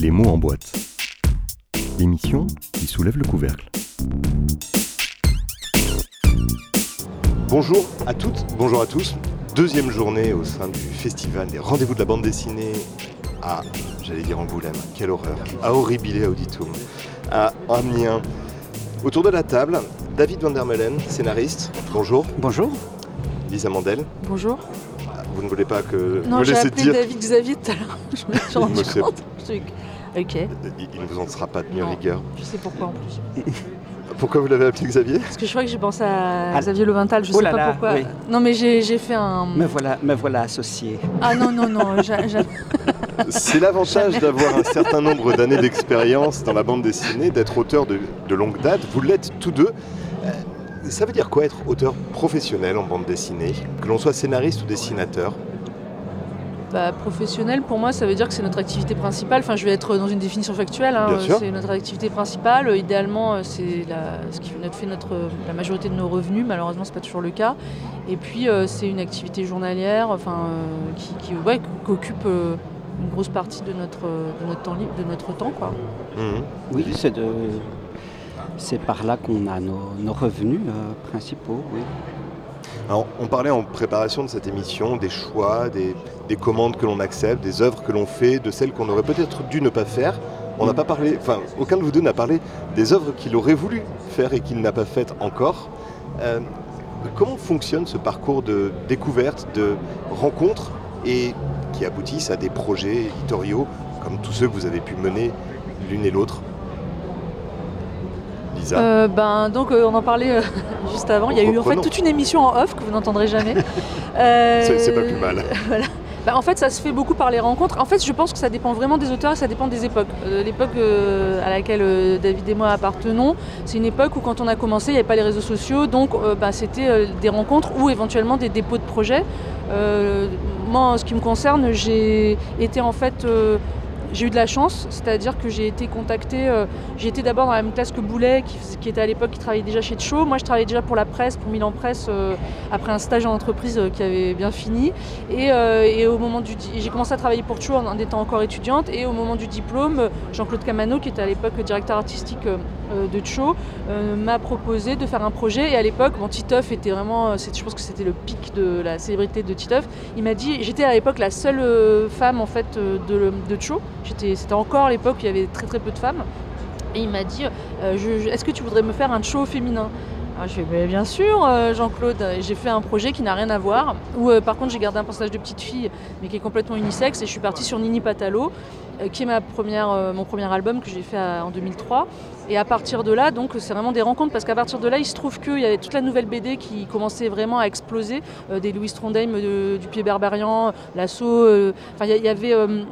Les mots en boîte. L'émission qui soulève le couvercle. Bonjour à toutes, bonjour à tous. Deuxième journée au sein du festival des rendez-vous de la bande dessinée à, j'allais dire Angoulême, quelle horreur, à Horribile Auditum, à Amiens. Autour de la table, David Van der Meulen, scénariste. Bonjour. Bonjour. Lisa Mandel. Bonjour. Vous ne voulez pas que Non, j'ai appelé dire David Xavier tout à l'heure. Je me suis rendu compte. Ok, Il ne vous en sera pas tenu Non. rigueur. je sais pourquoi en plus. Pourquoi vous l'avez appelé Xavier? Parce que je crois que j'ai pensé à Ah. Xavier Levental, je Oh sais là pas là, pourquoi. oui. Non, mais j'ai fait un. Me voilà, me voilà associé. Ah non, non, non, C'est l'avantage d'avoir un certain nombre d'années d'expérience dans la bande dessinée, d'être auteur de, de longue date. Vous l'êtes tous deux. Euh, Ça veut dire quoi être auteur professionnel en bande dessinée? Que l'on soit scénariste ou dessinateur? Bah, professionnel, pour moi, ça veut dire que c'est notre activité principale. Enfin, je vais être dans une définition factuelle. hein. C'est notre activité principale. Euh, Idéalement, euh, c'est ce qui fait notre, la majorité de nos revenus. Malheureusement, c'est pas toujours le cas. Et puis, euh, c'est une activité journalière, enfin, euh, qui, qui, ouais, qui occupe euh, une grosse partie de notre, de notre temps libre, de notre temps, quoi. Mhm. Oui, c'est de, c'est par là qu'on a nos, nos revenus euh, principaux. Oui. Alors, on parlait en préparation de cette émission des choix, des, des commandes que l'on accepte, des œuvres que l'on fait, de celles qu'on aurait peut-être dû ne pas faire. On n'a pas parlé, enfin, aucun de vous deux n'a parlé des œuvres qu'il aurait voulu faire et qu'il n'a pas faites encore. Euh, comment fonctionne ce parcours de découverte, de rencontres et qui aboutissent à des projets éditoriaux comme tous ceux que vous avez pu mener l'une et l'autre? Lisa Euh, ben, donc, euh, on en parlait euh, juste avant. Il y a eu en fait toute une émission en off que vous n'entendrez jamais. C'est- pas plus mal. voilà. Bah, en fait, ça se fait beaucoup par les rencontres. En fait, je pense que ça dépend vraiment des auteurs et ça dépend des époques. L'époque à laquelle David et moi appartenons, c'est une époque où, quand on a commencé, il n'y avait pas les réseaux sociaux. Donc, bah, c'était des rencontres ou éventuellement des dépôts de projets. Moi, en ce qui me concerne, j'ai été en fait. J'ai eu de la chance, c'est-à-dire que j'ai été contactée, euh, j'ai été d'abord dans la même classe que Boulet, qui, était à l'époque, qui travaillait déjà chez Cho. Moi, je travaillais déjà pour la presse, pour Milan Presse, euh, après un stage en entreprise euh, qui avait bien fini. Et, euh, au moment du, j'ai commencé à travailler pour Cho en, en étant encore étudiante. Et au moment du diplôme, Jean-Claude Camano, qui était à l'époque directeur artistique de Cho, euh, m'a proposé de faire un projet. Et à l'époque, bon, Titeuf était vraiment, euh, je pense que c'était le pic de la célébrité de Titeuf. Il m'a dit, j'étais à l'époque la seule euh, femme en fait euh, de, de Cho. C'était encore l'époque où il y avait très très peu de femmes. Et il m'a dit, euh, est-ce que tu voudrais me faire un show féminin? Alors, je fais bien sûr, euh, Jean-Claude. J'ai fait un projet qui n'a rien à voir, où euh, par contre j'ai gardé un personnage de petite fille, mais qui est complètement unisexe, et je suis partie sur Nini Patalo, euh, qui est ma première, euh, mon premier album que j'ai fait euh, en 2003. Et à partir de là, donc c'est vraiment des rencontres, parce qu'à partir de là, il se trouve qu'il y avait toute la nouvelle BD qui commençait vraiment à exploser, euh, des Louis Trondheim, euh, du Pied Berberian, Lasso, euh, enfin il y, avait, euh,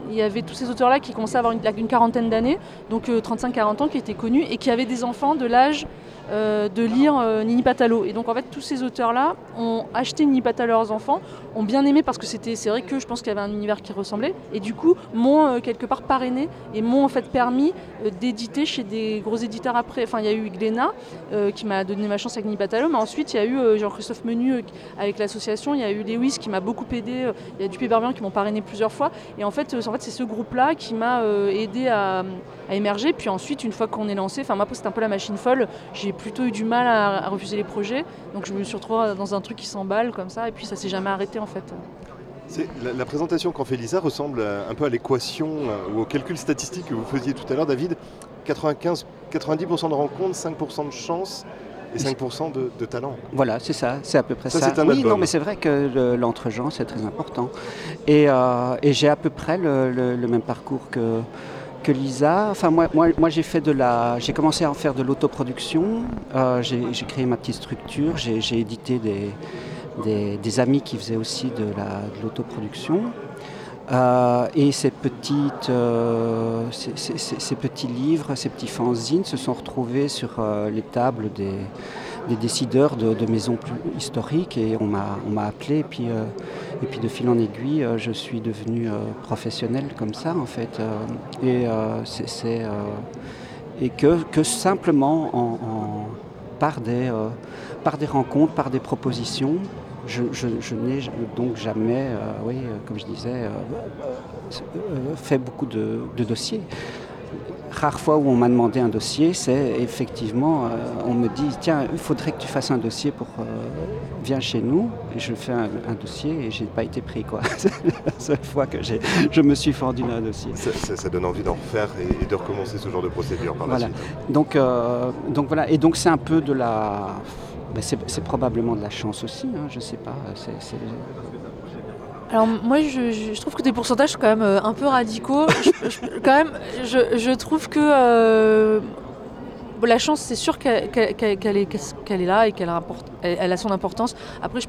tous ces auteurs-là qui commençaient à avoir une, quarantaine d'années, donc euh, 35-40 ans, qui étaient connus, et qui avaient des enfants de l'âge euh, de lire euh, Nini Patalo. Et donc en fait, tous ces auteurs-là ont acheté Nini Patalo à leurs enfants, ont bien aimé parce que c'était, c'est vrai que je pense qu'il y avait un univers qui ressemblait, et du coup m'ont euh, quelque part parrainé et m'ont en fait permis d'éditer chez des gros éditeurs après. Enfin, il y a eu Glénat qui m'a donné ma chance avec Nini Patalo, mais ensuite il y a eu Jean-Christophe Menu avec l'association, il y a eu Lewis qui m'a beaucoup aidé, il y a Dupé Barbian qui m'ont parrainé plusieurs fois, et en fait, en fait c'est ce groupe-là qui m'a aidé à, émerger. Puis ensuite, une fois qu'on est lancé, enfin moi c'était un peu la machine folle, j'ai plutôt eu du mal à, à refuser les projets, donc je me suis retrouvée dans un truc qui s'emballe comme ça, et puis ça s'est jamais arrêté en fait. C'est- La, la présentation qu'en fait Lisa ressemble à- un peu à l'équation euh, ou au calcul statistique que vous faisiez tout à l'heure, David. 95, 90% de rencontres, 5% de chance et 5% de, de talent. Voilà, c'est ça, c'est à peu près Ça, ça. c'est un oui, album. non, mais c'est vrai que le- l'entre-genre, c'est très important. Et, euh, et j'ai à peu près le, le- le même parcours que, que Lisa. Enfin, moi, moi, moi j'ai fait de la, j'ai commencé à en faire de l'autoproduction. Euh, j'ai créé ma petite structure. J'ai édité des, des, amis qui faisaient aussi de la- de l'autoproduction. Euh, et ces, petites, euh, ces- ces petits livres, ces petits fanzines se sont retrouvés sur euh, les tables des, des décideurs de, maisons plus historiques et on m'a appelé. Et puis, euh, et puis de fil en aiguille euh, je suis devenu euh, professionnel comme ça en fait et que, simplement par des rencontres, par des propositions je, n'ai donc jamais, oui, comme je disais, fait beaucoup de dossiers rares fois où on m'a demandé un dossier, c'est effectivement, euh, on me dit, tiens, il faudrait que tu fasses un dossier pour... Euh, viens chez nous, et je fais un, dossier et j'ai pas été pris. quoi. c'est la seule fois que je me suis fendu dans un dossier. Ça, donne envie d'en refaire et, de recommencer ce genre de procédure par la suite. Donc, euh, donc voilà, et donc c'est un peu de la... Ben, c'est probablement de la chance aussi, hein, je sais pas. Alors moi je, trouve que tes pourcentages sont quand même euh, un peu radicaux. quand même, je, trouve que euh, la chance c'est sûr qu'elle est, là et qu'elle a, elle a son importance. Après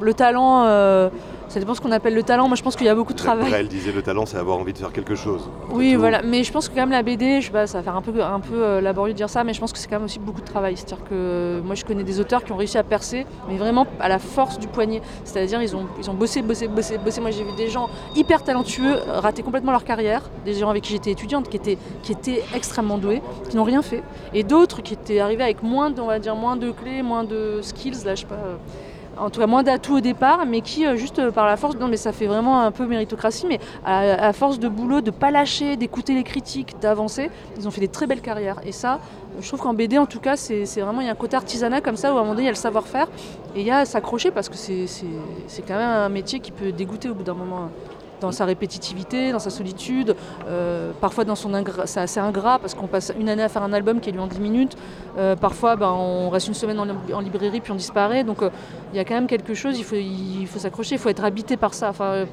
le talent, euh, ça dépend ce qu'on appelle le talent. Moi, je pense qu'il y a beaucoup de travail. elle disait le talent, c'est avoir envie de faire quelque chose. Oui, voilà. Mais je pense que quand même la BD, je sais pas, ça va faire un peu, un peu euh, laborieux de dire ça, mais je pense que c'est quand même aussi beaucoup de travail. C'est-à-dire que euh, moi, je connais des auteurs qui ont réussi à percer, mais vraiment à la force du poignet. C'est-à-dire, ils ont, ils ont bossé, bossé, bossé, bossé. Moi, j'ai vu des gens hyper talentueux rater complètement leur carrière, des gens avec qui j'étais étudiante, qui étaient, qui étaient extrêmement doués, qui n'ont rien fait, et d'autres qui étaient arrivés avec moins, on va dire, moins de clés, moins de skills, là, je sais pas en tout cas moins d'atouts au départ, mais qui euh, juste euh, par la force, non mais ça fait vraiment un peu méritocratie, mais à, force de boulot, de pas lâcher, d'écouter les critiques, d'avancer, ils ont fait des très belles carrières. Et ça, je trouve qu'en BD en tout cas, c'est vraiment, il y a un côté artisanat comme ça, où à un moment donné, il y a le savoir-faire, et il y a s'accrocher, parce que c'est quand même un métier qui peut dégoûter au bout d'un moment dans sa répétitivité, dans sa solitude, euh, parfois dans son c'est assez ingrat parce qu'on passe une année à faire un album qui est lui en 10 minutes, euh, parfois ben, on reste une semaine en, librairie puis on disparaît, donc euh, il y a quand même quelque chose, il faut, faut s'accrocher, il faut être habité par ça. Enfin,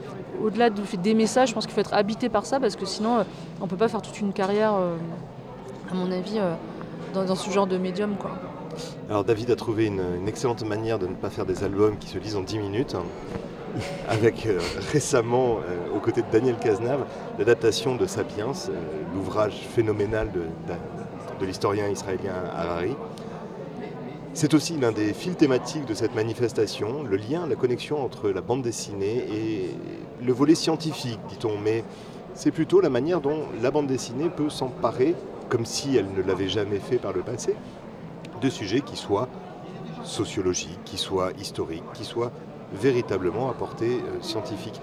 au-delà des messages, je pense qu'il faut être habité par ça parce que sinon on ne peut pas faire toute une carrière, à mon avis, dans, ce genre de médium. Alors David a trouvé une, une, excellente manière de ne pas faire des albums qui se lisent en 10 minutes avec euh, récemment, euh, aux côtés de Daniel Cazenave, l'adaptation de Sapiens, euh, l'ouvrage phénoménal de, l'historien israélien Harari. C'est aussi l'un des fils thématiques de cette manifestation, le lien, la connexion entre la bande dessinée et le volet scientifique, dit-on, mais c'est plutôt la manière dont la bande dessinée peut s'emparer, comme si elle ne l'avait jamais fait par le passé, de sujets qui soient sociologiques, qui soient historiques, qui soient véritablement à portée euh, scientifique.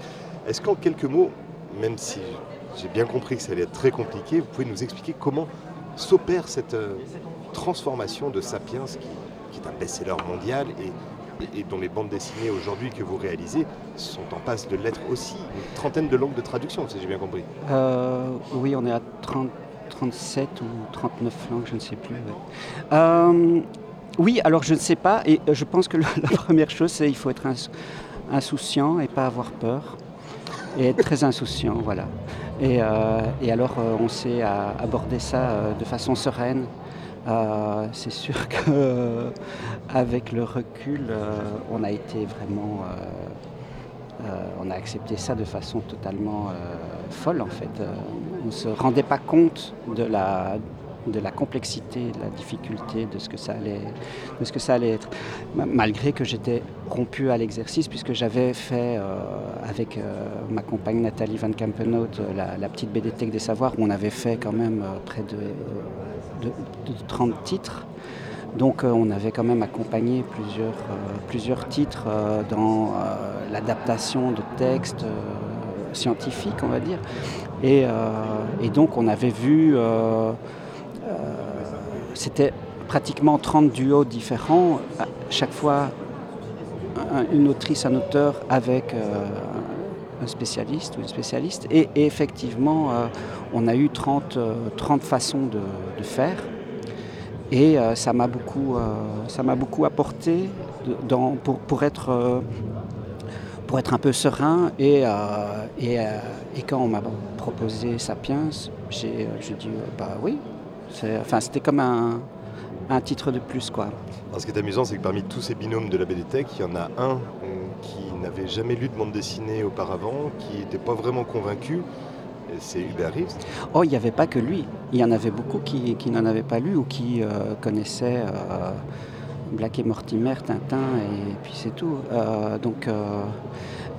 Est-ce qu'en quelques mots, même si j'ai bien compris que ça allait être très compliqué, vous pouvez nous expliquer comment s'opère cette euh, transformation de Sapiens, qui, est un best-seller mondial et, dont les bandes dessinées aujourd'hui que vous réalisez sont en passe de l'être aussi une trentaine de langues de traduction, si j'ai bien compris. Euh, oui, on est à 30, 37 ou 39 langues, je ne sais plus. Oui, alors je ne sais pas, et euh, je pense que la première chose, c'est qu'il faut être insouciant et pas avoir peur, et être très insouciant, voilà. Et, euh, alors euh, on sait aborder ça de façon sereine. c'est sûr qu'avec le recul, on a été vraiment... on a accepté ça de façon totalement folle en fait. on ne se rendait pas compte de la, de la complexité, de la difficulté de ce que ça allait, être. Malgré que j'étais rompu à l'exercice, puisque j'avais fait euh, avec euh, ma compagne Nathalie Van Kampenhout la, la, petite BDTech des savoirs, où on avait fait quand même euh, près de, 30 titres. Donc on avait quand même accompagné plusieurs, titres dans l'adaptation de textes scientifiques, on va dire. Et, donc on avait vu c'était pratiquement 30 duos différents, chaque fois une autrice, un auteur avec euh, un spécialiste ou une spécialiste. Et, effectivement, euh, on a eu 30, 30 euh, façons de, faire. Et ça m'a beaucoup, beaucoup apporté pour, être, pour être un peu serein. Et, et, quand on m'a proposé Sapiens, j'ai dit bah oui, Enfin, c'était comme un, titre de plus. Quoi. ce qui est amusant, c'est que parmi tous ces binômes de la BDTech, il y en a un qui n'avait jamais lu de bande dessinée auparavant, qui n'était pas vraiment convaincu. C'est Hubert Reeves. Oh, il n'y avait pas que lui. Il y en avait beaucoup qui, n'en avaient pas lu ou qui euh, connaissaient euh, Black et Mortimer, Tintin, et puis c'est tout. donc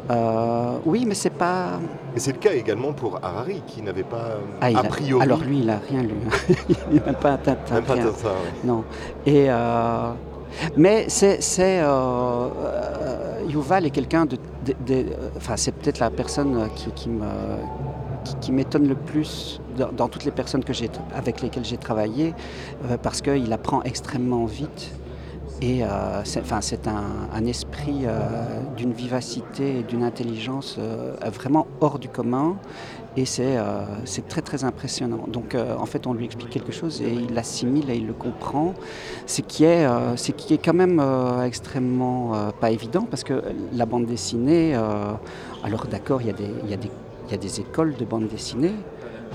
euh, oui, mais c'est pas. Et c'est le cas également pour Harari, qui n'avait pas ah, a, priori. Alors lui, il n'a rien lu. il n'a même pas un Tintin. Même pas un oui. Non. Et euh, mais c'est, euh, Yuval est quelqu'un de, enfin c'est peut-être la personne qui, me qui, m'étonne le plus dans, toutes les personnes que avec lesquelles j'ai travaillé, parce qu'il apprend extrêmement vite. Et euh, c'est un, esprit euh, d'une vivacité et d'une intelligence euh, vraiment hors du commun. Et c'est très très impressionnant. Donc en fait on lui explique quelque chose et il l'assimile et il le comprend. Ce qui est, qui est quand même extrêmement pas évident parce que la bande dessinée, alors d'accord il y, y, y, a des écoles de bande dessinée,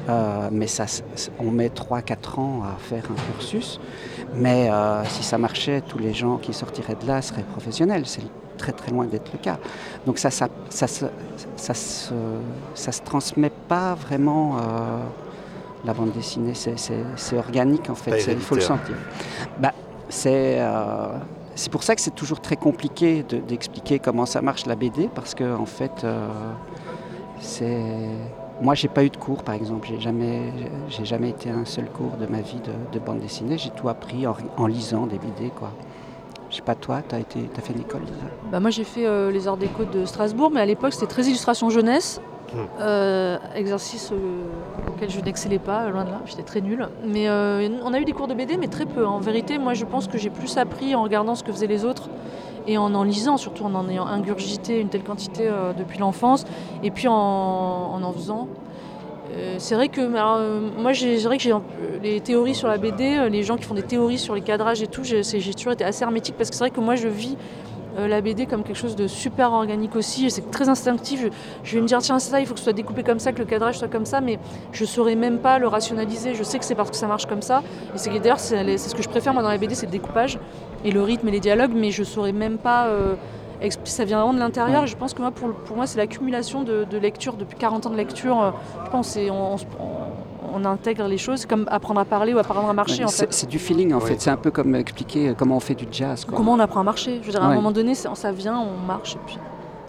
euh, mais ça, on met 3-4 ans à faire un cursus. Mais euh, si ça marchait, tous les gens qui sortiraient de là seraient professionnels. C'est très très loin d'être le cas. Donc ça ça, ça, ça, ça, se, ça se transmet pas vraiment. Euh, la bande dessinée, c'est organique en fait, il faut le sentir. Bah, c'est c'est pour ça que c'est toujours très compliqué d'expliquer comment ça marche la BD, parce que en fait, c'est moi, j'ai pas eu de cours, par exemple. J'ai jamais, j'ai jamais été un seul cours de ma vie de, bande dessinée. J'ai tout appris en, lisant des BD, quoi. Je sais pas, toi, tu as, été, as fait une école bah, Moi, j'ai fait euh, les arts déco de Strasbourg, mais à l'époque, c'était très illustration jeunesse. Hmm. Euh, exercice euh, auquel je n'excellais pas, loin de là, j'étais très nulle. Mais on a eu des cours de BD, mais très peu. En vérité, moi, je pense que j'ai plus appris en regardant ce que faisaient les autres et en en lisant, surtout en en ayant ingurgité une telle quantité euh, depuis l'enfance, et puis en en, faisant. Euh, c'est vrai que euh, moi, j'ai vrai que j'ai les théories sur la BD, les gens qui font des théories sur les cadrages et tout, j'ai toujours été assez hermétique parce que c'est vrai que moi, je vis la BD comme quelque chose de super organique aussi. C'est très instinctif. Je, vais me dire, tiens, ça, il faut que ce soit découpé comme ça, que le cadrage soit comme ça, mais je ne saurais même pas le rationaliser. Je sais que c'est parce que ça marche comme ça. Et c'est d'ailleurs, c'est ce que je préfère moi dans la BD, c'est le découpage et le rythme et les dialogues, mais je saurais même pas. Euh, ça vient vraiment de l'intérieur. Je pense que moi, pour, pour moi, c'est l'accumulation de, de, lecture depuis 40 ans de lecture. Euh, je pense on, on, intègre les choses comme apprendre à parler ou apprendre à marcher. c'est du feeling en fait. C'est un peu comme expliquer comment on fait du jazz. Comment on apprend à marcher. Je veux dire, à un moment donné, ça vient, on marche et puis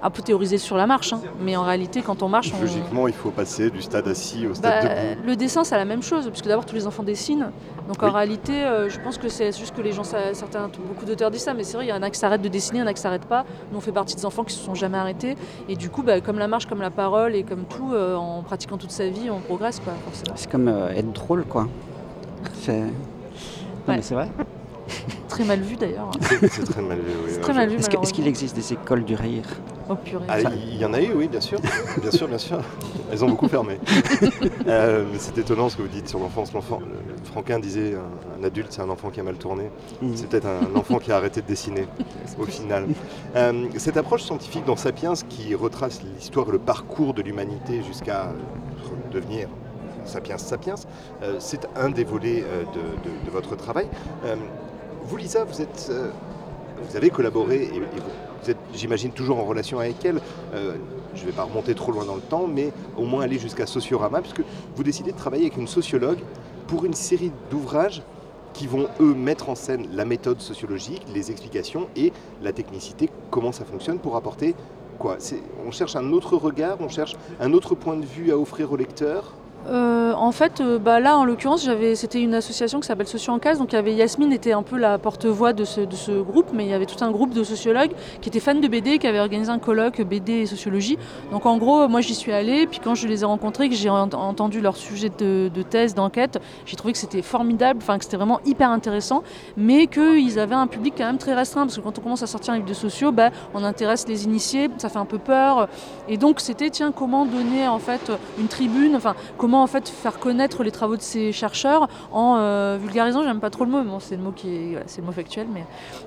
un peu théoriser sur la marche, hein. mais en réalité, quand on marche. Logiquement, il faut passer du stade assis au stade bah, debout. Le dessin, c'est la même chose, puisque d'abord, tous les enfants dessinent. Donc en réalité, euh, je pense que c'est juste que les gens, certains, beaucoup d'auteurs disent ça, mais c'est vrai, il y en a qui s'arrêtent de dessiner, il y en a qui s'arrêtent pas. Nous, on fait partie des enfants qui se sont jamais arrêtés. Et du coup, bah, comme la marche, comme la parole et comme tout, euh, en pratiquant toute sa vie, on progresse, quoi, C'est comme euh, être drôle, quoi. C'est. c'est vrai. très mal vu d'ailleurs. C'est très mal vu, oui. très mal vu. Est-ce qu'il existe des écoles du rire? Oh purée. Ah, il y en a eu, oui, bien sûr. bien sûr, bien sûr. Elles ont beaucoup fermé. Euh, c'est étonnant ce que vous dites sur l'enfance. L'enfant, Franquin disait un, adulte, c'est un enfant qui a mal tourné. Mhm. C'est peut-être un, enfant qui a arrêté de dessiner, au final. Euh, cette approche scientifique dans Sapiens qui retrace l'histoire et le parcours de l'humanité jusqu'à devenir Sapiens Sapiens, euh, c'est un des volets de, votre travail. Vous, Lisa, vous, êtes, euh, vous avez collaboré et, vous êtes, j'imagine, toujours en relation avec elle. Euh, je ne vais pas remonter trop loin dans le temps, mais au moins aller jusqu'à Sociorama, puisque vous décidez de travailler avec une sociologue pour une série d'ouvrages qui vont, eux, mettre en scène la méthode sociologique, les explications et la technicité, comment ça fonctionne pour apporter quoi? On cherche un autre regard, on cherche un autre point de vue à offrir au lecteur? Euh, en fait, euh, bah là, en l'occurrence, c'était une association qui s'appelle Socio en Case. Donc, il y avait Yasmine était un peu la porte-voix de ce, groupe, mais il y avait tout un groupe de sociologues qui étaient fans de BD, qui avaient organisé un colloque BD et sociologie. Donc, en gros, moi, j'y suis allée. Puis, quand je les ai rencontrés, que j'ai entendu leur sujet de, thèse, d'enquête, j'ai trouvé que c'était formidable, enfin, que c'était vraiment hyper intéressant, mais qu'ils avaient un public quand même très restreint. Parce que quand on commence à sortir un livre de sociaux, bah, on intéresse les initiés, ça fait un peu peur. Et donc, c'était, tiens, comment donner en fait une tribune, enfin, comment en fait faire connaître les travaux de ces chercheurs en euh, vulgarisant, j'aime pas trop le mot, c'est le mot qui est, c'est le mot factuel, mais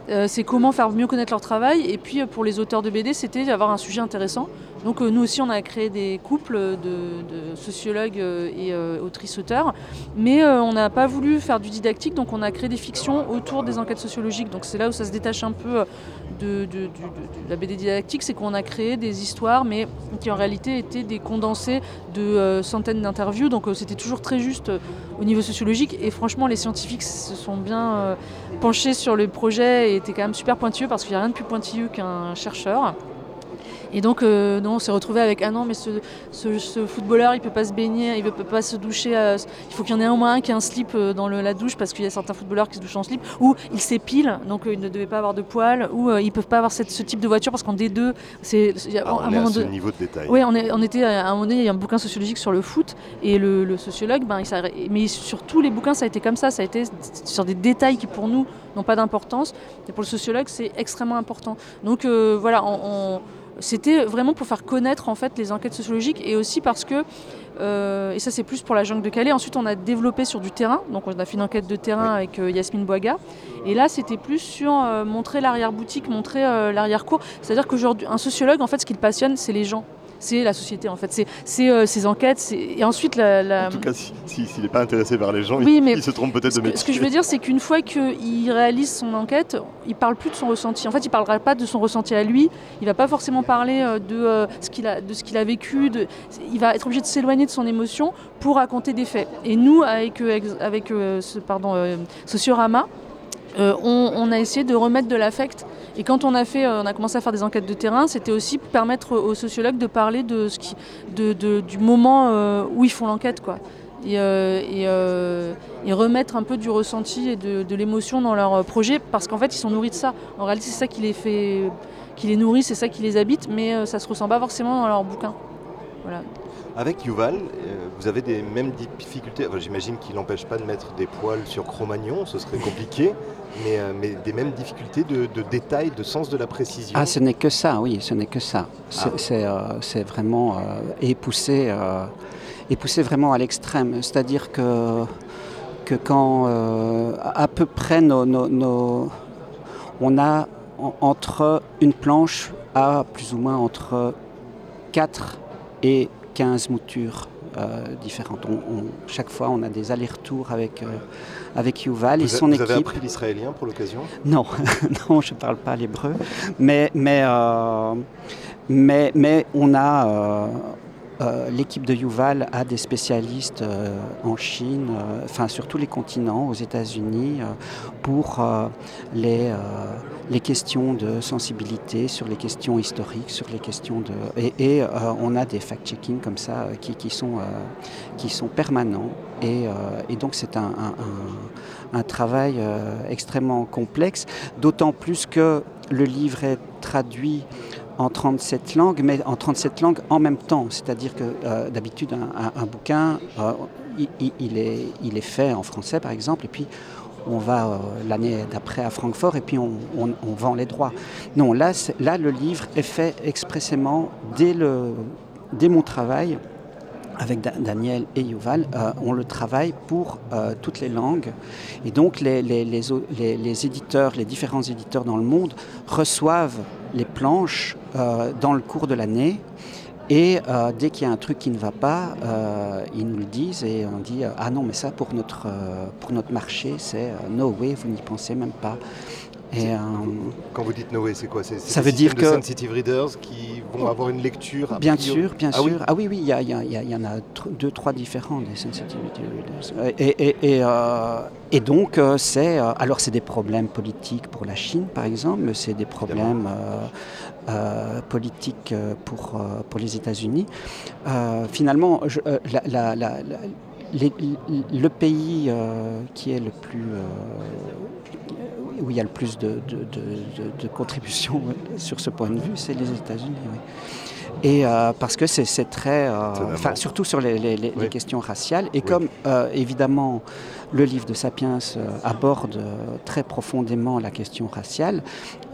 euh, c'est comment faire mieux connaître leur travail. Et puis euh, pour les auteurs de BD, c'était d'avoir un sujet intéressant. Donc nous aussi, on a créé des couples de, sociologues et autrices-auteurs, mais on n'a pas voulu faire du didactique, donc on a créé des fictions autour des enquêtes sociologiques. Donc c'est là où ça se détache un peu de, de la BD didactique, c'est qu'on a créé des histoires, mais qui en réalité étaient des condensés de centaines d'interviews donc euh, c'était toujours très juste euh, au niveau sociologique. Et franchement, les scientifiques se sont bien euh, penchés sur le projet et étaient quand même super pointilleux parce qu'il n'y a rien de plus pointilleux qu'un chercheur. Et donc, euh, non, on s'est retrouvé avec ah non, mais ce, ce, footballeur, il peut pas se baigner, il peut pas se doucher. il faut qu'il y en ait au moins un qui ait un slip dans la douche parce qu'il y a certains footballeurs qui se douchent en slip, ou il s'épile, donc il ne devait pas avoir de poils, ou ils peuvent pas avoir ce type de voiture parce qu'en D2, c'est ah, on est à ce niveau de détail. Oui, on, on était à un moment donné, il y a un bouquin sociologique sur le foot et le, sociologue, ben, il mais sur tous les bouquins, ça a été comme ça, ça a été sur des détails qui pour nous n'ont pas d'importance, et pour le sociologue, c'est extrêmement important. Donc euh, voilà, c'était vraiment pour faire connaître en fait les enquêtes sociologiques et aussi parce que euh, et ça c'est plus pour la jungle de Calais. Ensuite on a développé sur du terrain, donc on a fait une enquête de terrain avec euh, Yasmine Boiga. Et là c'était plus sur montrer l'arrière-boutique, montrer l'arrière-cour. C'est-à-dire qu'aujourd'hui un sociologue en fait ce qui le passionne c'est les gens c'est la société en fait. C'est ces euh, enquêtes. Et ensuite, la, En tout cas, s'il n'est pas intéressé par les gens, il, se trompe peut-être de métier. Ce que je veux dire, c'est qu'une fois qu'il réalise son enquête, il parle plus de son ressenti. En fait, il parlera pas de son ressenti à lui. Il va pas forcément parler euh, de, euh, ce qu'il a, de ce qu'il a vécu. De... Il va être obligé de s'éloigner de son émotion pour raconter des faits. Et nous, avec, avec ce, pardon, Sociorama, on, on, a essayé de remettre de l'affect et quand on a, fait, euh, on a commencé à faire des enquêtes de terrain, c'était aussi permettre aux sociologues de parler de ce qui, de, du moment euh, où ils font l'enquête. quoi. Et, euh, et, remettre un peu du ressenti et de, l'émotion dans leur projet parce qu'en fait ils sont nourris de ça. En réalité c'est ça qui les fait, qui les nourrit, c'est ça qui les habite, mais ça se ressent pas forcément dans leur bouquin. Voilà. Avec Yuval, vous avez des mêmes difficultés. J'imagine qu'il n'empêche pas de mettre des poils sur Cro-Magnon, ce serait compliqué. Euh, mais, des mêmes difficultés de, détail, de sens de la précision. Ah, ce n'est que ça, oui, ce n'est que ça. C'est ah. euh, vraiment euh, poussé, vraiment à l'extrême. C'est-à-dire que, que quand à peu près nos, on a entre une planche à plus ou moins entre 4 et 15 moutures différentes. chaque fois, on a des allers-retours avec avec Yuval et son vous équipe. Vous avez appris l'israélien pour l'occasion? Non, non, je ne parle pas l'hébreu, mais, mais, euh, mais, mais on a euh, euh, l'équipe de Yuval a des spécialistes en Chine, enfin sur tous les continents, aux États-Unis, pour les, les questions de sensibilité, sur les questions historiques, sur les questions de... Et, on a des fact-checking comme ça qui, qui, sont, qui sont permanents. Et, et donc c'est un, un, travail extrêmement complexe, d'autant plus que le livre est traduit en 37 langues, mais en 37 langues en même temps. C'est-à-dire que euh, d'habitude, un, bouquin, euh, il, est, il, est, fait en français, par exemple, et puis on va euh, l'année d'après à Francfort et puis on, vend les droits. Non, là, le livre est fait expressément dès, mon travail avec Daniel et Yuval, on le travaille pour toutes les langues. Et donc les, les, les, éditeurs, les différents éditeurs dans le monde reçoivent les planches euh, dans le cours de l'année. Et euh, dès qu'il y a un truc qui ne va pas, euh, ils nous le disent et on dit ah non mais ça pour notre pour notre marché c'est no way vous n'y pensez même pas. Et, Quand vous dites no way c'est quoi C'est ça veut dire que sensitive readers qui vont avoir une lecture. Bien sûr, bien ah sûr. ah oui oui il y, y, en a deux trois différents des sensitivity readers. Et, et, et donc, euh, c'est euh, alors c'est des problèmes politiques pour la Chine, par exemple, c'est des problèmes euh, politiques pour, pour les États-Unis. finalement, le pays qui est le plus où il y a le plus de, de, contributions sur ce point de vue, c'est les États-Unis. Et parce que c'est très, surtout sur les, questions raciales. Et comme évidemment le livre de Sapiens euh, aborde euh, très profondément la question raciale.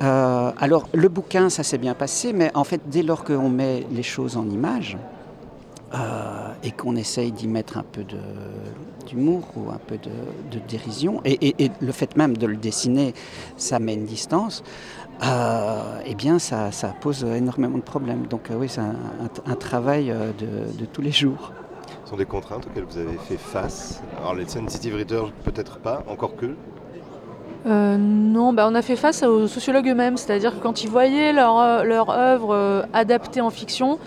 Euh, alors le bouquin, ça s'est bien passé, mais en fait, dès lors qu'on met les choses en images, et qu'on essaye d'y mettre un peu d'humour ou un peu de, dérision, et, le fait même de le dessiner, ça met une distance, eh bien ça, pose énormément de problèmes. Donc oui, c'est un, travail de tous les jours. Des contraintes auxquelles vous avez fait face. Alors les sensitive readers, peut-être pas, encore que. Euh, non, bah on a fait face aux sociologues eux-mêmes, c'est-à-dire que quand ils voyaient leur, euh, leur œuvre euh, adaptée en fiction,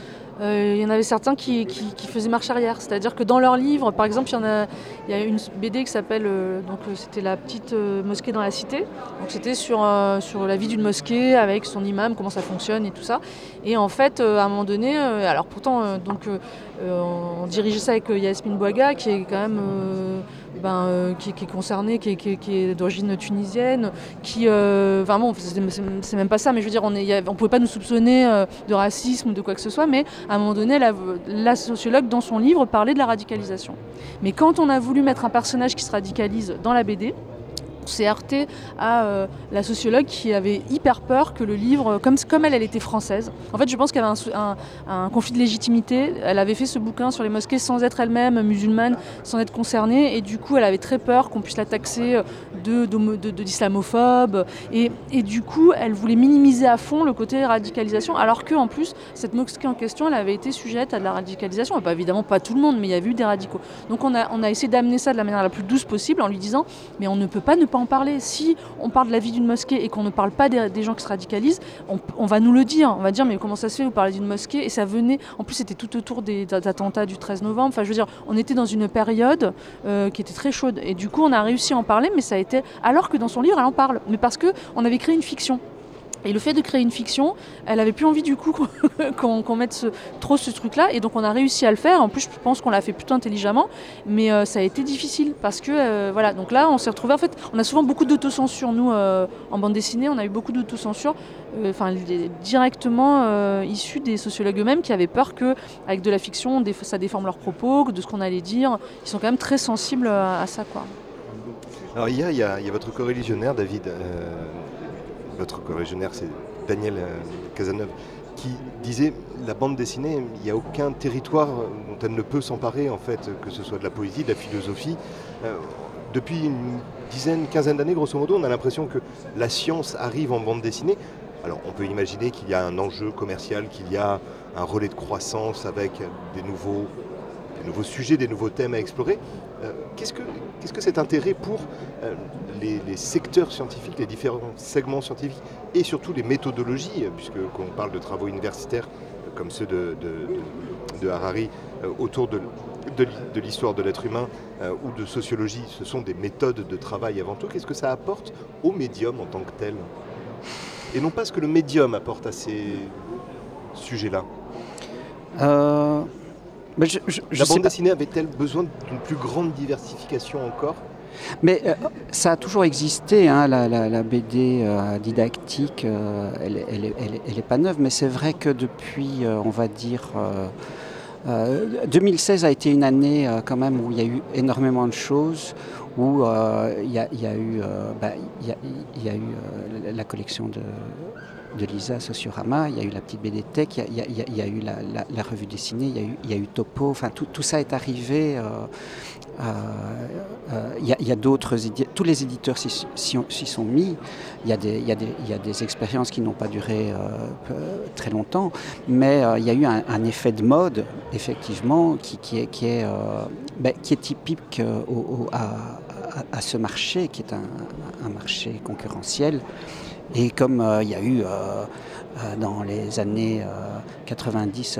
euh, il y en avait certains qui, faisaient marche arrière. C'est-à-dire que dans leurs livres, par exemple, il y, a, y a une BD qui s'appelle, euh, euh, c'était la petite mosquée dans la cité. Donc c'était sur, sur la vie d'une mosquée avec son imam, comment ça fonctionne et tout ça. Et en fait, à un moment donné, alors pourtant, donc, on dirigeait ça avec Yasmine Bouaga, qui est quand même ben, euh, qui, est concerné, qui est, d'origine tunisienne, qui, euh, bon, c'est même pas ça, mais je veux dire, on ne pouvait pas nous soupçonner euh, de racisme ou de quoi que ce soit, mais à un moment donné, la, sociologue dans son livre parlait de la radicalisation. Mais quand on a voulu mettre un personnage qui se radicalise dans la BD, on s'est heurté à euh, la sociologue qui avait hyper peur que le livre, comme, comme elle, elle était française. En fait, je pense qu'il y avait un, conflit de légitimité. Elle avait fait ce bouquin sur les mosquées sans être elle-même musulmane, sans être concernée, et du coup, elle avait très peur qu'on puisse la taxer d'islamophobe. De, de, et, du coup, elle voulait minimiser à fond le côté radicalisation, alors que en plus, cette mosquée en question, elle avait été sujette à de la radicalisation. Pas évidemment pas tout le monde, mais il y a eu des radicaux. Donc on a, on a essayé d'amener ça de la manière la plus douce possible en lui disant, mais on ne peut pas ne pas en parler. Si on parle de la vie d'une mosquée et qu'on ne parle pas des, gens qui se radicalisent, on, va nous le dire. On va dire, mais comment ça se fait, vous parlez d'une mosquée Et ça venait, en plus, c'était tout autour des, attentats du 13 novembre. Enfin, je veux dire, on était dans une période euh, qui était très chaude. Et du coup, on a réussi à en parler, mais ça a été. Alors que dans son livre, elle en parle. Mais parce qu'on avait créé une fiction. Et le fait de créer une fiction, elle avait plus envie du coup qu'on mette trop ce truc-là. Et donc on a réussi à le faire. En plus, je pense qu'on l'a fait plutôt intelligemment. Mais euh, ça a été difficile parce que euh, voilà. Donc là, on s'est retrouvé. En fait, on a souvent beaucoup d'autocensure nous euh, en bande dessinée. On a eu beaucoup d'autocensure, enfin directement issus des sociologues eux-mêmes qui avaient peur que avec de la fiction, ça déforme leurs propos, de ce qu'on allait dire. Ils sont quand même très sensibles à, ça, quoi. Alors il y, y, a votre co-religionnaire David votre corrigionnaire, c'est Daniel euh, Casaneuve, qui disait la bande dessinée, il n'y a aucun territoire dont elle ne peut s'emparer, en fait, que ce soit de la poésie, de la philosophie. Euh, depuis une dizaine, quinzaine d'années, grosso modo, on a l'impression que la science arrive en bande dessinée. Alors, on peut imaginer qu'il y a un enjeu commercial, qu'il y a un relais de croissance avec des nouveaux sujets, des nouveaux thèmes à explorer. Euh, qu'est-ce, que, qu'est-ce que cet intérêt pour les, secteurs scientifiques, les différents segments scientifiques et surtout les méthodologies, puisque quand on parle de travaux universitaires comme ceux de, Harari euh, autour de, l'histoire de l'être humain euh, ou de sociologie, ce sont des méthodes de travail avant tout. Qu'est-ce que ça apporte au médium en tant que tel? Et non pas ce que le médium apporte à ces sujets-là? Euh, la bande dessinée avait-elle besoin d'une plus grande diversification encore? Mais euh, ça a toujours existé, hein, la, BD euh, didactique, euh, elle n'est pas neuve, mais c'est vrai que depuis, on va dire, 2016 a été une année quand même où il y a eu énormément de choses, où il y, a eu, la collection de, Lisa Sociorama, il y a eu la petite BD Tech, il y, a, eu la, revue dessinée, il y a eu, Topo, enfin tout, ça est arrivé il euh, euh, y a, d'autres tous les éditeurs s'y sont mis. Il y, a des expériences qui n'ont pas duré euh, très longtemps, mais il y a eu un, effet de mode, effectivement, ben, qui est typique à, ce marché, qui est un, marché concurrentiel. Et comme il y a eu dans les années 90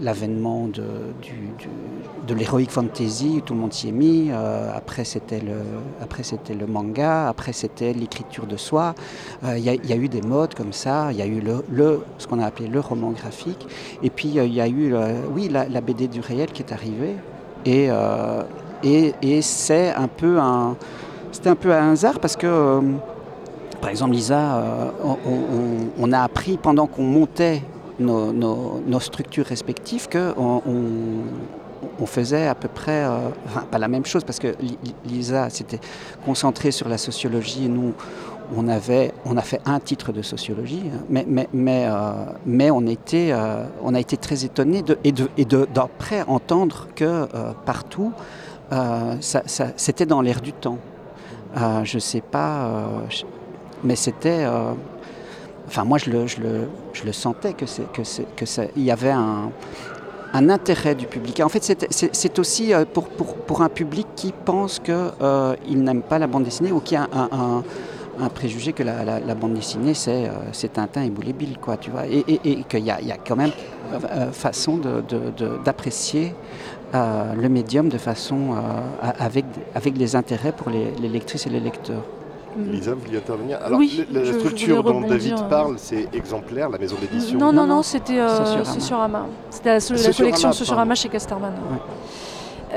l'avènement de, de l'heroic fantasy, tout le monde s'y est mis. Euh, après, c'était le, le manga. Après, c'était l'écriture de soi. Euh, il y, a eu des modes comme ça. Il y a eu le, ce qu'on a appelé le roman graphique. Et puis, il y a eu, oui, la, BD du réel qui est arrivée. Et, euh, et, c'est un peu un, c'était un peu un hasard parce que, par exemple, Lisa, on, a appris pendant qu'on montait nos, structures respectives qu'on on faisait à peu près, euh, enfin pas la même chose parce que Lisa s'était concentrée sur la sociologie et nous on avait, on a fait un titre de sociologie, hein. mais, mais, mais, euh, on, était, euh, on a été très étonnés de, et, d'après entendre que partout, c'était dans l'air du temps. je ne sais pas, mais c'était enfin moi je le, je le, je le sentais que c'est que c'est que il y avait un, un intérêt du public. En fait, c'est aussi euh, pour, pour, pour, un public qui pense qu'il euh, n'aime pas la bande dessinée ou qui a un, un préjugé que la, bande dessinée, c'est euh, Tintin et Boulet Bill, quoi, tu vois. Et, et- et qu'il y a, y a quand même euh, euh, façon d'apprécier euh, le médium de façon euh, avec, avec des intérêts pour les, les lectrices et les lecteurs. Lisa, vous vouliez intervenir Alors, Oui, la je- je structure dont David euh. parle, c'est exemplaire, la maison d'édition. Non, non, Non, non, non. c'était euh, Sociorama. C'était la, la Sociorama, collection pardon. Chez Casterman. Ouais.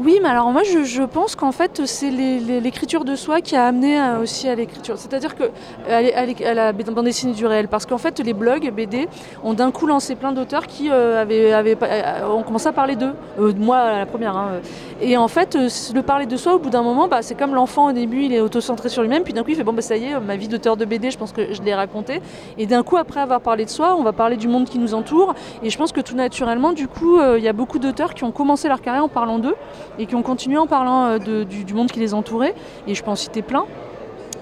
Oui, mais alors moi je, pense qu'en fait c'est l'écriture de soi qui a amené euh, aussi à l'écriture. C'est-à-dire que à, la bande dessinée du réel, parce qu'en fait les blogs BD ont d'un coup lancé plein d'auteurs qui euh, avaient, euh, ont commencé à parler d'eux. Moi la première. hein. Et en fait le parler de soi au bout d'un moment, bah, c'est comme l'enfant au début, il est autocentré sur lui-même, puis d'un coup il fait bon bah ça y est, ma vie d'auteur de BD, je pense que je l'ai raconté. Et d'un coup après avoir parlé de soi, on va parler du monde qui nous entoure. Et je pense que tout naturellement, du coup, il y a beaucoup d'auteurs qui ont commencé leur carrière en parlant d'eux et qui ont continué en parlant euh, du monde qui les entourait. Et je peux en citer plein.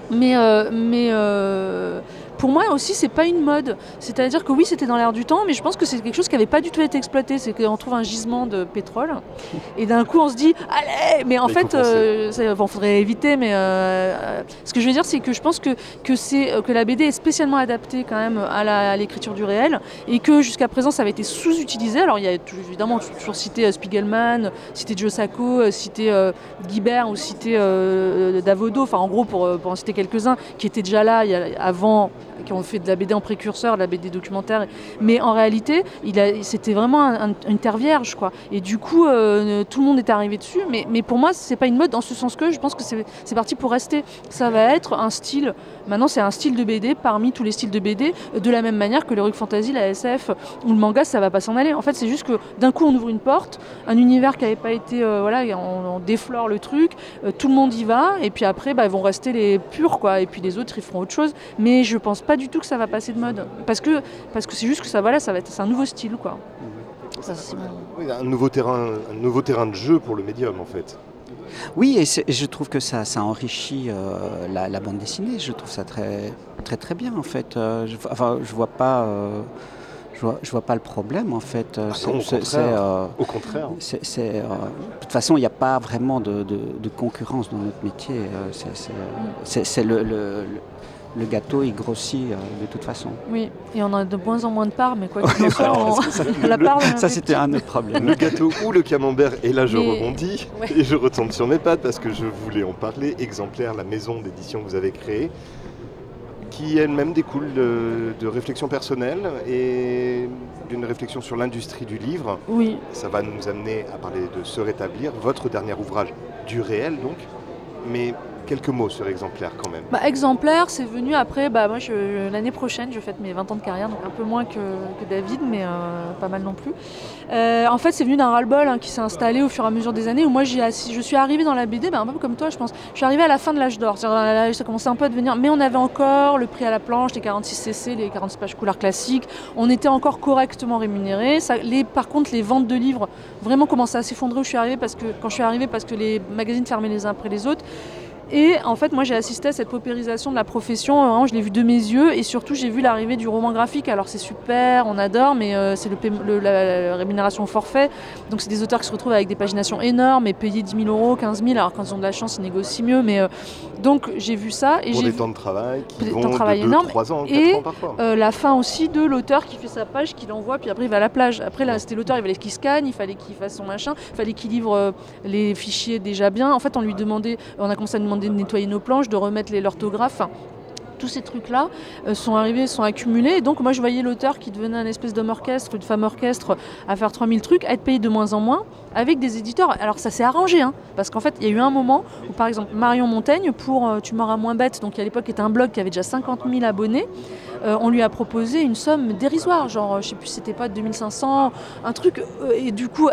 Mais, euh, mais euh, pour moi aussi, c'est pas une mode. C'est-à-dire que oui, c'était dans l'air du temps, mais je pense que c'est quelque chose qui n'avait pas du tout été exploité. C'est qu'on trouve un gisement de pétrole et d'un coup on se dit allez Mais en fait, euh, ça- bon, faudrait éviter. Mais euh, ce que je veux dire, c'est que je pense que, que, c'est, que la BD est spécialement adaptée quand même à, l'écriture du réel et que jusqu'à présent ça avait été sous-utilisé. Alors il y a évidemment toujours cité euh, Spiegelman, cité Joe Sacco, euh, cité euh, Guibert ou cité Davodo, enfin en gros pour, pour en citer quelques-uns qui étaient déjà là il y a- avant, qui ont fait de la BD en précurseur, de la BD documentaire. Mais en réalité, c'était vraiment un- un- une terre vierge quoi. Et du coup, euh, tout le monde est arrivé dessus. Mais, pour moi, c'est pas une mode dans ce sens que je pense que c'est parti pour rester. Ça va être un style. Maintenant, c'est un style de BD parmi tous les styles de BD, euh, de la même manière que l'heroic fantasy, la SF ou le manga, ça va pas s'en aller. En fait, c'est juste que d'un coup, on ouvre une porte, un univers qui n'avait pas été, euh, voilà, on, on déflore le truc, euh, tout le monde y va, et puis après, bah, ils vont rester les purs, quoi. Et puis les autres, ils feront autre chose. Mais je pense pas du tout que ça va passer de mode, parce que parce que c'est juste que ça, voilà, ça va être, c'est un nouveau style, quoi. Ça, Oui, un nouveau terrain, un nouveau terrain de jeu pour le médium en fait. Oui, et, je trouve que ça, ça enrichit euh, la, la bande dessinée. Je trouve ça très, très, très bien en fait. Euh, je, enfin, je vois pas, euh, je vois, je vois pas le problème en fait. Ah non, au contraire. euh, Au contraire. euh, de toute façon, il n'y a pas vraiment de, de- de concurrence dans notre métier. Euh, c'est- c'est- c'est c'est le, le- le- le gâteau, il grossit euh, de toute façon. Oui, et on a de moins en moins de parts, mais quoi qu'il en soit, on- que ça- la le- part. Ça, c'était un autre problème. Le gâteau ou le camembert, et là je Mais- rebondis Ouais. et je retombe sur mes pattes parce que je voulais en parler. Exemplaire, la maison d'édition que vous avez créée, qui elle-même découle de, de réflexions personnelles et d'une réflexion sur l'industrie du livre. Oui, Ça va nous amener à parler de Se rétablir, votre dernier ouvrage du réel donc. Mais quelques mots sur exemplaire quand même. Bah, exemplaire, c'est venu après, bah, moi l'année prochaine, je fête mes 20 ans de carrière, donc un peu moins que, David, mais euh, pas mal non plus. Euh, en fait, c'est venu d'un ras-le-bol hein, qui s'est installé au fur et à mesure des années, où moi assis- je suis arrivée dans la BD, bah, un peu comme toi, je pense. Je suis arrivée à la fin de l'âge d'or, ça commençait un peu à devenir, mais on avait encore le prix à la planche, les 46 cc, les 46 pages couleurs classiques, on était encore correctement rémunérés. Par contre, les ventes de livres vraiment commençaient à s'effondrer je suis arrivée, parce que, quand je suis arrivée, parce que les magazines fermaient les uns après les autres. Et en fait, moi, j'ai assisté à cette paupérisation de la profession. Je l'ai vu de mes yeux. Et surtout, j'ai vu l'arrivée du roman graphique. Alors, c'est super, on adore, mais euh, c'est le, la, la rémunération forfait. Donc, c'est des auteurs qui se retrouvent avec des paginations énormes et payés 10 000 euros, 15 000. Alors, quand ils ont de la chance, ils négocient mieux. Mais euh, donc, j'ai vu ça. Et Pour des vu temps de travail qui vont temps de travail de 2, énormes. 3 ans, 4 Et, ans parfois. euh, la fin aussi de l'auteur qui fait sa page, qui l'envoie, puis après il va à la plage. Après là, c'était l'auteur, il fallait qu'il scanne, il fallait qu'il fasse son machin, il fallait qu'il livre les fichiers déjà bien. En fait, on lui demandait, on a commencé à lui de nettoyer nos planches, de remettre les- l'orthographe. Tous ces trucs-là euh, sont arrivés, sont accumulés. Donc, moi, je voyais l'auteur qui devenait un espèce d'homme orchestre, une femme orchestre, à faire 3000 trucs, à être payé de moins en moins, avec des éditeurs. Alors, ça s'est arrangé, hein, parce qu'en fait, il y a eu un moment où, par exemple, Marion Montaigne, pour euh, Tu m'auras moins bête, donc qui à l'époque était un blog qui avait déjà 50 000 abonnés, euh, on lui a proposé une somme dérisoire, genre, euh, je sais plus, c'était pas 2500, un truc. et du coup,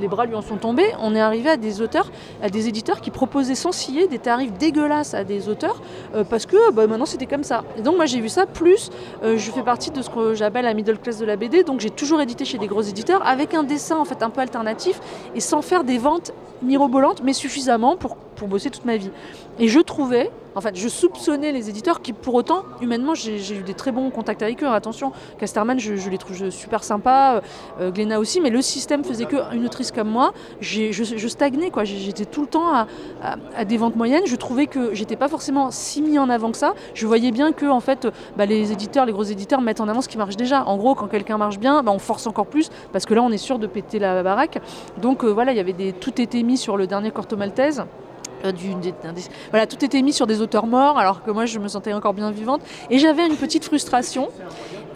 les bras lui en sont tombés. On est arrivé à des auteurs, à des éditeurs qui proposaient sans scier des tarifs dégueulasses à des auteurs, parce que bah, maintenant c'était comme ça. Et donc, moi j'ai vu ça, plus je fais partie de ce que j'appelle la middle class de la BD, donc j'ai toujours édité chez des gros éditeurs avec un dessin en fait un peu alternatif et sans faire des ventes mirobolantes, mais suffisamment pour pour bosser toute ma vie. Et je trouvais, en fait, je soupçonnais les éditeurs qui, pour autant, humainement, j'ai eu des très bons contacts avec eux. Attention, Casterman, je, les trouve super sympas, euh, Glénat aussi, mais le système faisait qu'une autrice comme moi, je, je, stagnais, quoi. J'étais tout le temps à, des ventes moyennes. Je trouvais que j'étais pas forcément si mis en avant que ça. Je voyais bien que, en fait, bah, les éditeurs, les gros éditeurs mettent en avant ce qui marche déjà. En gros, quand quelqu'un marche bien, bah, on force encore plus, parce que là, on est sûr de péter la baraque. Donc euh, voilà, il y avait des, tout était mis sur le dernier Corto Maltese. Euh, voilà, tout était mis sur des auteurs morts, alors que moi je me sentais encore bien vivante. Et j'avais une petite frustration,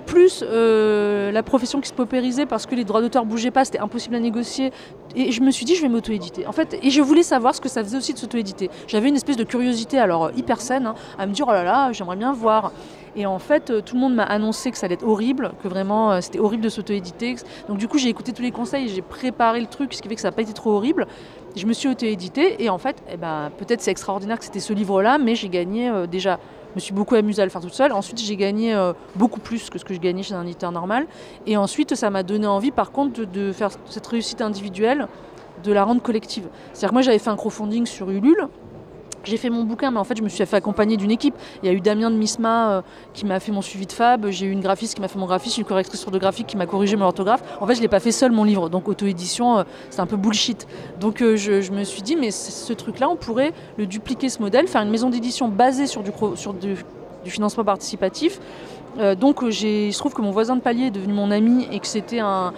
plus euh, la profession qui se paupérisait parce que les droits d'auteur bougeaient pas, c'était impossible à négocier. Et je me suis dit, je vais m'auto-éditer. En fait, et je voulais savoir ce que ça faisait aussi de s'auto-éditer. J'avais une espèce de curiosité, alors hyper saine, hein, à me dire, oh là là, j'aimerais bien voir. Et en fait, euh, tout le monde m'a annoncé que ça allait être horrible, que vraiment c'était horrible de s'auto-éditer. Donc du coup, j'ai écouté tous les conseils, j'ai préparé le truc, ce qui fait que ça n'a pas été trop horrible. Je me suis auto-édité et en fait, eh ben, peut-être c'est extraordinaire que c'était ce livre-là, mais j'ai gagné euh, déjà. Je me suis beaucoup amusée à le faire toute seule. Ensuite, j'ai gagné euh, beaucoup plus que ce que je gagnais chez un éditeur normal. Et ensuite, ça m'a donné envie, par contre, de, faire cette réussite individuelle, de la rendre collective. C'est-à-dire que moi, j'avais fait un crowdfunding sur Ulule j'ai fait mon bouquin, mais en fait, je me suis fait accompagner d'une équipe. Il y a eu Damien de Misma euh, qui m'a fait mon suivi de fab, j'ai eu une graphiste qui m'a fait mon graphisme, une correctrice graphique qui m'a corrigé mon orthographe. En fait, je ne l'ai pas fait seul mon livre, donc auto-édition, euh, c'est un peu bullshit. Donc euh, je, me suis dit, mais ce truc-là, on pourrait le dupliquer ce modèle, faire une maison d'édition basée sur du, sur du financement participatif euh, donc euh, il se trouve que mon voisin de palier est devenu mon ami et que c'était un,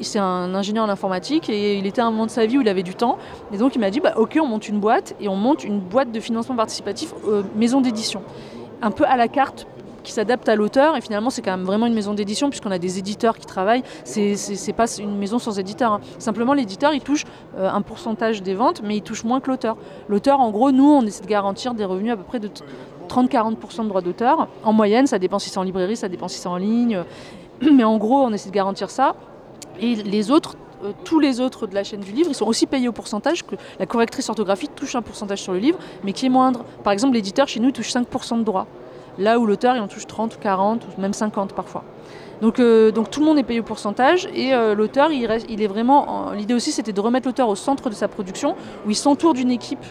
c'est un ingénieur en informatique et il était à un moment de sa vie où il avait du temps. Et donc il m'a dit bah, ok on monte une boîte et on monte une boîte de financement participatif euh, maison d'édition. Un peu à la carte qui s'adapte à l'auteur et finalement c'est quand même vraiment une maison d'édition puisqu'on a des éditeurs qui travaillent c'est, pas une maison sans éditeur hein. simplement l'éditeur il touche un pourcentage des ventes mais il touche moins que l'auteur l'auteur en gros nous on essaie de garantir des revenus à peu près de 30-40% de droits d'auteur. En moyenne, ça dépend si c'est en librairie, ça dépend si c'est en ligne. Mais en gros, on essaie de garantir ça. Et les autres, euh, tous les autres de la chaîne du livre, ils sont aussi payés au pourcentage que la correctrice orthographique touche un pourcentage sur le livre, mais qui est moindre. Par exemple, l'éditeur chez nous il touche 5% de droits, là où l'auteur il en touche 30 ou 40 ou même 50 parfois. Donc, euh, donc tout le monde est payé au pourcentage et euh, l'auteur, il, il, est vraiment. L'idée aussi, c'était de remettre l'auteur au centre de sa production, où il s'entoure d'une équipe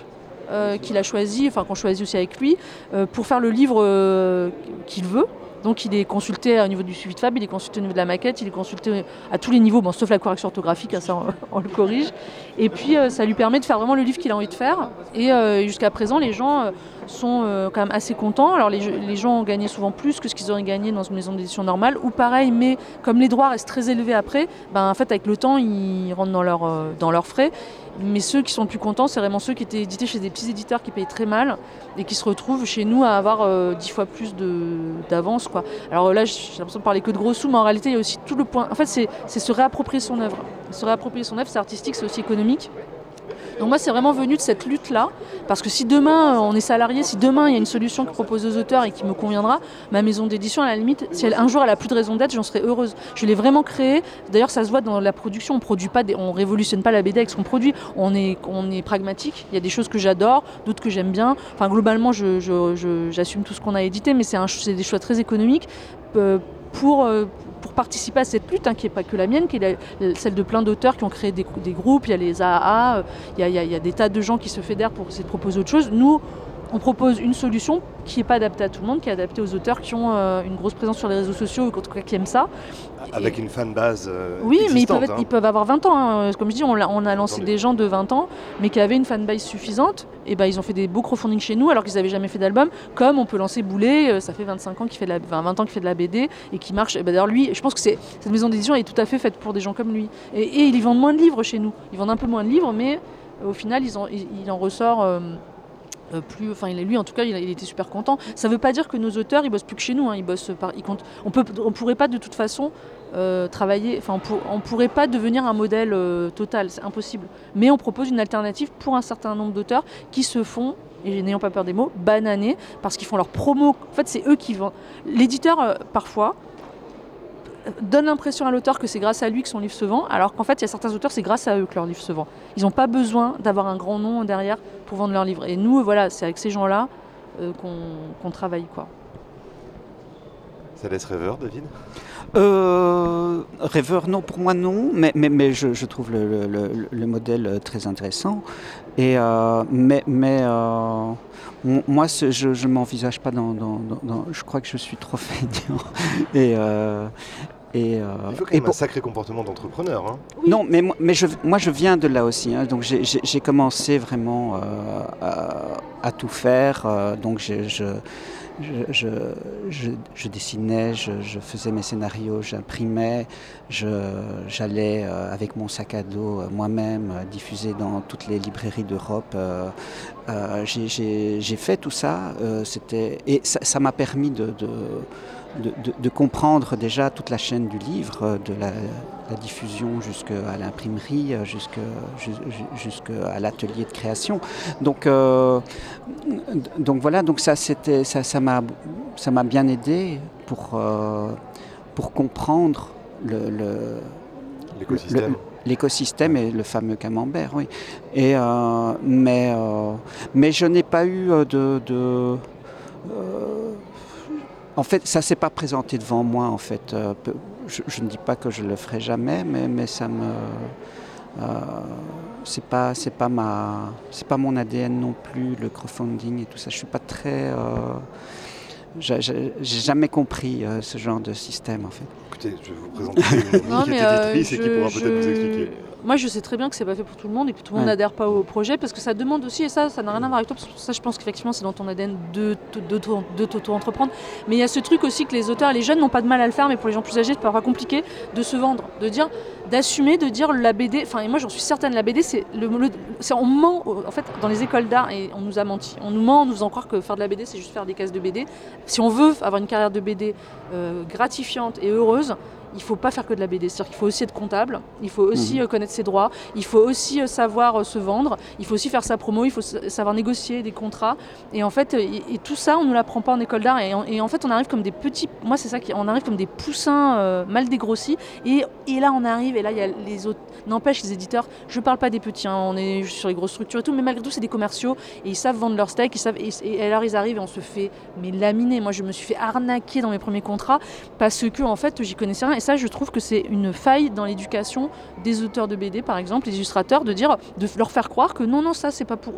qu'il a choisi, enfin qu'on choisit aussi avec lui, euh, pour faire le livre euh, qu'il veut. Donc il est consulté au niveau du suivi de Fab, il est consulté au niveau de la maquette, il est consulté à tous les niveaux, bon, sauf la correction orthographique, hein, ça on, le corrige. Et puis ça lui permet de faire vraiment le livre qu'il a envie de faire. Et jusqu'à présent, les gens sont quand même assez contents. Alors les, gens ont gagné souvent plus que ce qu'ils auraient gagné dans une maison d'édition normale, ou pareil, mais comme les droits restent très élevés après, ben, en fait avec le temps ils rentrent dans, leur, dans leurs frais. Mais ceux qui sont plus contents, c'est vraiment ceux qui étaient édités chez des petits éditeurs qui payent très mal et qui se retrouvent chez nous à avoir euh, dix fois plus d'avance. Alors là, j'ai l'impression de parler que de gros sous, mais en réalité, il y a aussi tout le point. En fait, c'est se réapproprier son œuvre. Se réapproprier son œuvre, c'est artistique, c'est aussi économique. Donc moi, c'est vraiment venu de cette lutte-là, parce que si demain euh, on est salarié, si demain il y a une solution qui propose aux auteurs et qui me conviendra, ma maison d'édition, à la limite, si elle, un jour elle a plus de raison d'être, j'en serais heureuse. Je l'ai vraiment créée. D'ailleurs, ça se voit dans la production. On produit pas, révolutionne pas la BD avec ce qu'on produit. On est, pragmatique. Il y a des choses que j'adore, d'autres que j'aime bien. Enfin, globalement, j'assume tout ce qu'on a édité, mais c'est des choix très économiques. Euh, pour, euh, pour participer à cette lutte, hein, qui n'est pas que la mienne, qui est celle de plein d'auteurs qui ont créé des, groupes, il y a les AAA, euh, il y, a, des tas de gens qui se fédèrent pour essayer de proposer autre chose. Nous, on propose une solution qui n'est pas adaptée à tout le monde, qui est adaptée aux auteurs qui ont euh, une grosse présence sur les réseaux sociaux, ou en tout cas qui aiment ça. Avec une fan base. Euh, oui, mais ils peuvent, hein. ils peuvent, avoir 20 ans. Hein. Comme je dis, on a, on a lancé des gens de 20 ans, mais qui avaient une fan base suffisante. Et ben, ils ont fait des beaux crowdfunding chez nous, alors qu'ils n'avaient jamais fait d'album. Comme on peut lancer Boulet, euh, ça fait 25 ans qu'il fait de la, 20 ans qu'il fait de la BD et qui marche. Ben, d'ailleurs, lui, je pense que cette maison d'édition est tout à fait faite pour des gens comme lui. Et, ils vendent moins de livres chez nous. Ils vendent un peu moins de livres, mais au final, ils il en ressort. Euh, plus, enfin lui en tout cas il, était super content. Ça ne veut pas dire que nos auteurs ils bossent plus que chez nous, hein. bossent par, ils on peut, on pourrait pas de toute façon euh, travailler, on, pourrait pas devenir un modèle euh, total, c'est impossible. Mais on propose une alternative pour un certain nombre d'auteurs qui se font et n'ayant pas peur des mots, bananer parce qu'ils font leur promo. En fait, c'est eux qui vendent. L'éditeur, parfois, donne l'impression à l'auteur que c'est grâce à lui que son livre se vend, alors qu'en fait, il y a certains auteurs, c'est grâce à eux que leur livre se vend. Ils n'ont pas besoin d'avoir un grand nom derrière pour vendre leur livre. Et nous, voilà, c'est avec ces gens-là euh, qu'on travaille. quoi. Ça laisse rêveur, David? Euh, rêveur, non, pour moi non, mais, mais, mais je, je trouve le, le, le, modèle très intéressant. Et, euh, mais mais euh, moi, je ne m'envisage pas dans, dans, dans, Je crois que je suis trop feignant. Et, euh, et, euh, Il faut quand même un sacré comportement d'entrepreneur. Hein. Non, mais, mais je, moi je viens de là aussi. Hein, donc j'ai commencé vraiment à, à, tout faire. donc je, je dessinais, je, faisais mes scénarios, j'imprimais, j'allais euh, avec mon sac à dos euh, moi-même euh, diffuser dans toutes les librairies d'Europe. J'ai fait tout ça, et ça m'a permis de, comprendre déjà toute la chaîne du livre, euh, de la, diffusion jusqu'à l'imprimerie, euh, jusqu'à l'atelier de création. Donc, euh, donc voilà, donc ça c'était ça, ça m'a ça m'a bien aidé pour pour comprendre le, l'écosystème et le fameux camembert, oui. Et, mais, mais je n'ai pas eu de, de en fait, ça s'est pas présenté devant moi. En fait, euh, je, ne dis pas que je le ferai jamais, mais, mais ça me euh, c'est pas c'est pas ma c'est pas mon ADN non plus le crowdfunding et tout ça. Je suis pas très euh, j'ai jamais compris euh, ce genre de système en fait. Écoutez, je vais vous présenter une non, mais, éditrice et qui pourra peut-être vous expliquer moi je sais très bien que c'est pas fait pour tout le monde et que tout le monde n'adhère pas au projet parce que ça demande aussi, et ça, ça n'a rien à voir avec toi, parce que ça je pense qu'effectivement c'est dans ton ADN de, de, t'auto-entreprendre. Mais il y a ce truc aussi que les auteurs, les jeunes n'ont pas de mal à le faire, mais pour les gens plus âgés, c'est parfois compliqué de se vendre, de dire, d'assumer, de dire la BD, enfin et moi j'en suis certaine, la BD c'est le, on ment en fait dans les écoles d'art et on nous a menti, on nous ment en nous faisant croire que faire de la BD c'est juste faire des cases de BD. Si on veut avoir une carrière de BD euh, gratifiante et heureuse, il ne faut pas faire que de la BD. C'est-à-dire qu'il faut aussi être comptable, il faut aussi mhm. euh, connaître ses droits, il faut aussi euh, savoir euh, se vendre, il faut aussi faire sa promo, il faut savoir négocier des contrats. Et en fait, et, tout ça, on ne l'apprend pas en école d'art. Et, en fait, on arrive comme des petits, moi c'est ça, qui, on arrive comme des poussins mal dégrossis. Et, et, là, on arrive, et là, il y a les autres. N'empêche, les éditeurs, je ne parle pas des petits, hein, on est sur les grosses structures et tout, mais malgré tout, c'est des commerciaux et ils savent vendre leur steak. Ils savent, et, alors, ils arrivent et on se fait mais laminer. Moi, je me suis fait arnaquer dans mes premiers contrats parce que, en fait, j'y connaissais rien. Et ça, je trouve que c'est une faille dans l'éducation des auteurs de BD, par exemple, les illustrateurs, de dire, de leur faire croire que non, non, ça, c'est pas pour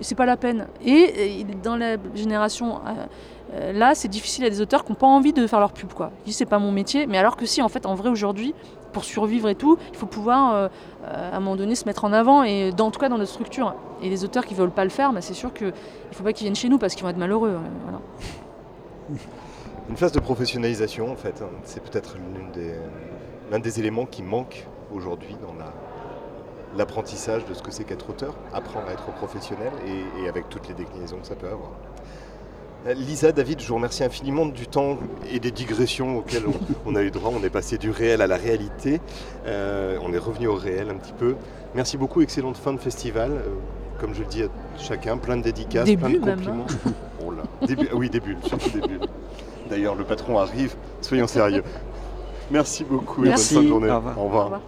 c'est pas la peine. Et, dans la génération euh, euh, là, c'est difficile à des auteurs qui n'ont pas envie de faire leur pub, quoi. Ils disent, c'est pas mon métier, mais alors que si, en fait, en vrai, aujourd'hui, pour survivre et tout, il faut pouvoir, euh, à un moment donné, se mettre en avant, et dans, en tout cas dans notre structure. Et les auteurs qui veulent pas le faire, bah, c'est sûr qu'il ne faut pas qu'ils viennent chez nous parce qu'ils vont être malheureux. une phase de professionnalisation en fait. C'est peut-être l'un des, des, éléments qui manque aujourd'hui dans l'apprentissage de ce que c'est qu'être auteur, apprendre à être professionnel et, avec toutes les déclinaisons que ça peut avoir. Lisa, David, je vous remercie infiniment du temps et des digressions auxquelles on, a eu droit. On est passé du réel à la réalité. Euh, on est revenu au réel un petit peu. Merci beaucoup, excellente fin de festival. Euh, comme je le dis à chacun, plein de dédicaces, plein de hein. compliments. oh là. Début, oui, début, surtout début. D'ailleurs, le patron arrive, soyons sérieux. Merci beaucoup et bonne fin de journée. Au revoir.